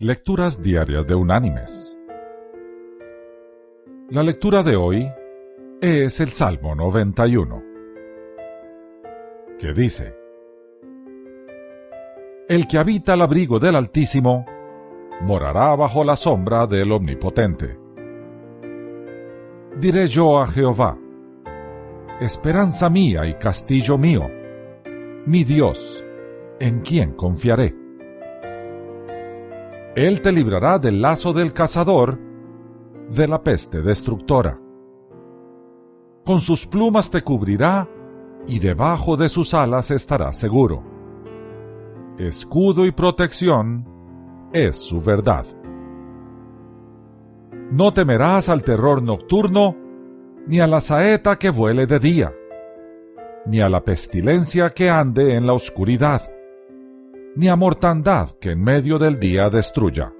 Lecturas Diarias de Unánimes. La lectura de hoy es el Salmo 91, que dice, El que habita al abrigo del Altísimo, morará bajo la sombra del Omnipotente. Diré yo a Jehová, esperanza mía y castillo mío, mi Dios, en quien confiaré. Él te librará del lazo del cazador, de la peste destructora. Con sus plumas te cubrirá y debajo de sus alas estarás seguro. Escudo y protección es su verdad. No temerás al terror nocturno, ni a la saeta que vuele de día, ni a la pestilencia que ande en la oscuridad ni a mortandad que en medio del día destruya.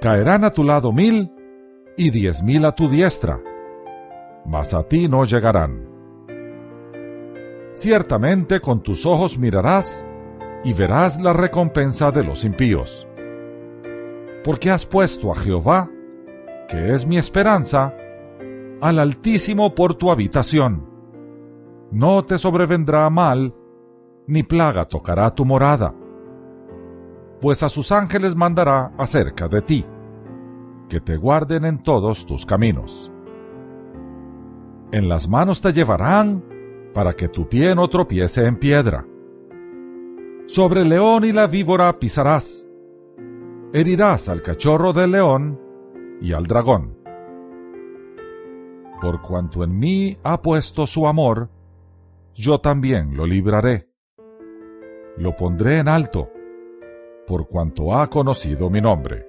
Caerán a tu lado mil y diez mil a tu diestra, mas a ti no llegarán. Ciertamente con tus ojos mirarás y verás la recompensa de los impíos. Porque has puesto a Jehová, que es mi esperanza, al Altísimo por tu habitación. No te sobrevendrá mal ni plaga tocará tu morada, pues a sus ángeles mandará acerca de ti, que te guarden en todos tus caminos. En las manos te llevarán para que tu pie no tropiece en piedra. Sobre el león y la víbora pisarás. Herirás al cachorro del león y al dragón. Por cuanto en mí ha puesto su amor, yo también lo libraré lo pondré en alto, por cuanto ha conocido mi nombre.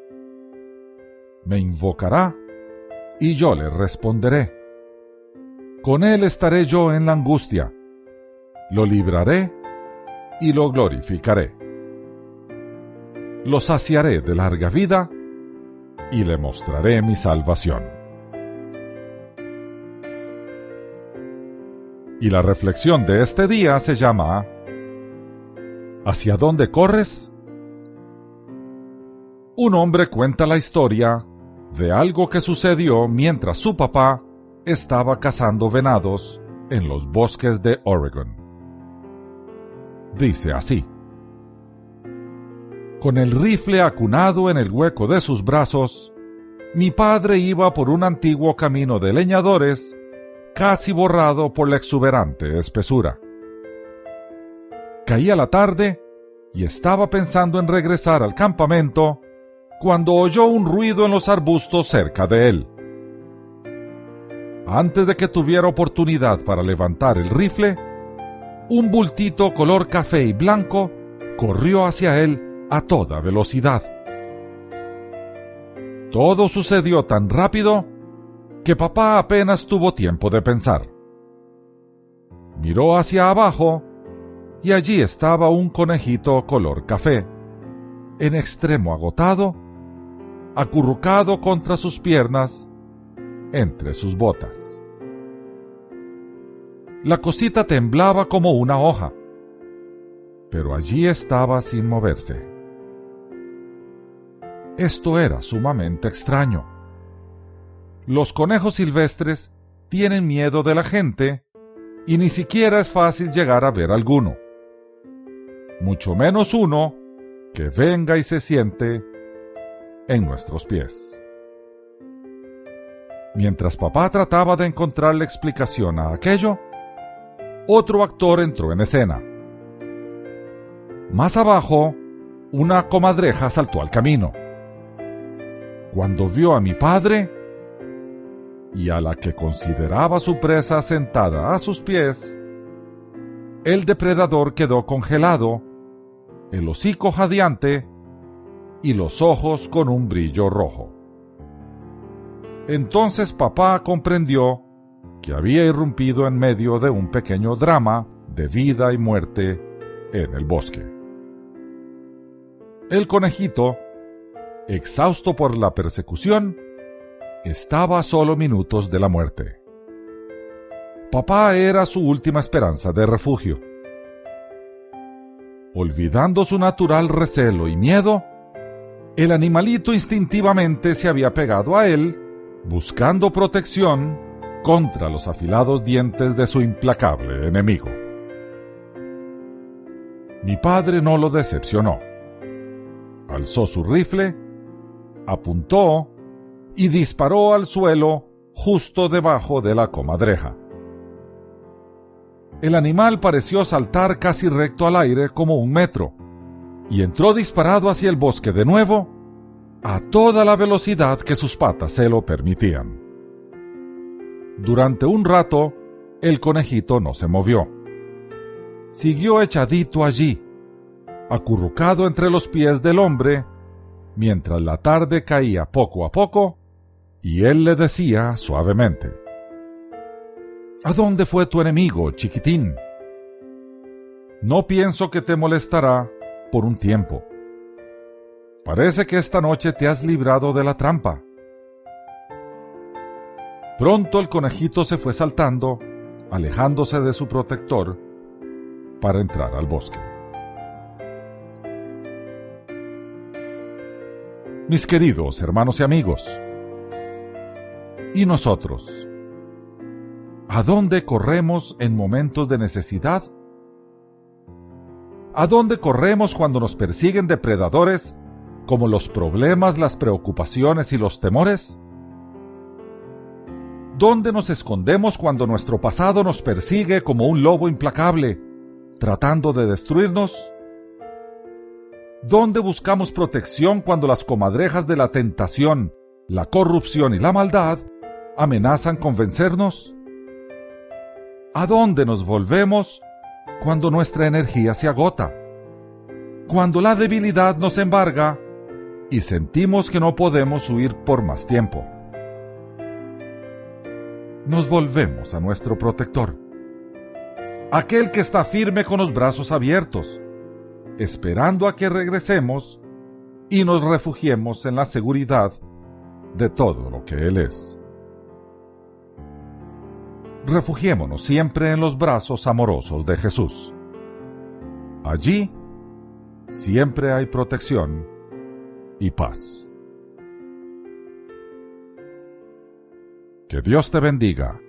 Me invocará, y yo le responderé. Con él estaré yo en la angustia, lo libraré y lo glorificaré. Lo saciaré de larga vida y le mostraré mi salvación. Y la reflexión de este día se llama ¿Hacia dónde corres? Un hombre cuenta la historia de algo que sucedió mientras su papá estaba cazando venados en los bosques de Oregon. Dice así. Con el rifle acunado en el hueco de sus brazos, mi padre iba por un antiguo camino de leñadores casi borrado por la exuberante espesura. Caía la tarde y estaba pensando en regresar al campamento cuando oyó un ruido en los arbustos cerca de él. Antes de que tuviera oportunidad para levantar el rifle, un bultito color café y blanco corrió hacia él a toda velocidad. Todo sucedió tan rápido que papá apenas tuvo tiempo de pensar. Miró hacia abajo y allí estaba un conejito color café, en extremo agotado, acurrucado contra sus piernas, entre sus botas. La cosita temblaba como una hoja, pero allí estaba sin moverse. Esto era sumamente extraño. Los conejos silvestres tienen miedo de la gente y ni siquiera es fácil llegar a ver alguno mucho menos uno que venga y se siente en nuestros pies. Mientras papá trataba de encontrar la explicación a aquello, otro actor entró en escena. Más abajo, una comadreja saltó al camino. Cuando vio a mi padre y a la que consideraba su presa sentada a sus pies, el depredador quedó congelado, el hocico jadeante y los ojos con un brillo rojo. Entonces papá comprendió que había irrumpido en medio de un pequeño drama de vida y muerte en el bosque. El conejito, exhausto por la persecución, estaba a solo minutos de la muerte. Papá era su última esperanza de refugio. Olvidando su natural recelo y miedo, el animalito instintivamente se había pegado a él, buscando protección contra los afilados dientes de su implacable enemigo. Mi padre no lo decepcionó. Alzó su rifle, apuntó y disparó al suelo justo debajo de la comadreja. El animal pareció saltar casi recto al aire como un metro y entró disparado hacia el bosque de nuevo a toda la velocidad que sus patas se lo permitían. Durante un rato, el conejito no se movió. Siguió echadito allí, acurrucado entre los pies del hombre, mientras la tarde caía poco a poco, y él le decía suavemente, ¿A dónde fue tu enemigo, chiquitín? No pienso que te molestará por un tiempo. Parece que esta noche te has librado de la trampa. Pronto el conejito se fue saltando, alejándose de su protector, para entrar al bosque. Mis queridos hermanos y amigos, ¿y nosotros? ¿A dónde corremos en momentos de necesidad? ¿A dónde corremos cuando nos persiguen depredadores como los problemas, las preocupaciones y los temores? ¿Dónde nos escondemos cuando nuestro pasado nos persigue como un lobo implacable, tratando de destruirnos? ¿Dónde buscamos protección cuando las comadrejas de la tentación, la corrupción y la maldad amenazan con vencernos? ¿A dónde nos volvemos cuando nuestra energía se agota? Cuando la debilidad nos embarga y sentimos que no podemos huir por más tiempo. Nos volvemos a nuestro protector, aquel que está firme con los brazos abiertos, esperando a que regresemos y nos refugiemos en la seguridad de todo lo que Él es refugiémonos siempre en los brazos amorosos de Jesús. Allí siempre hay protección y paz. Que Dios te bendiga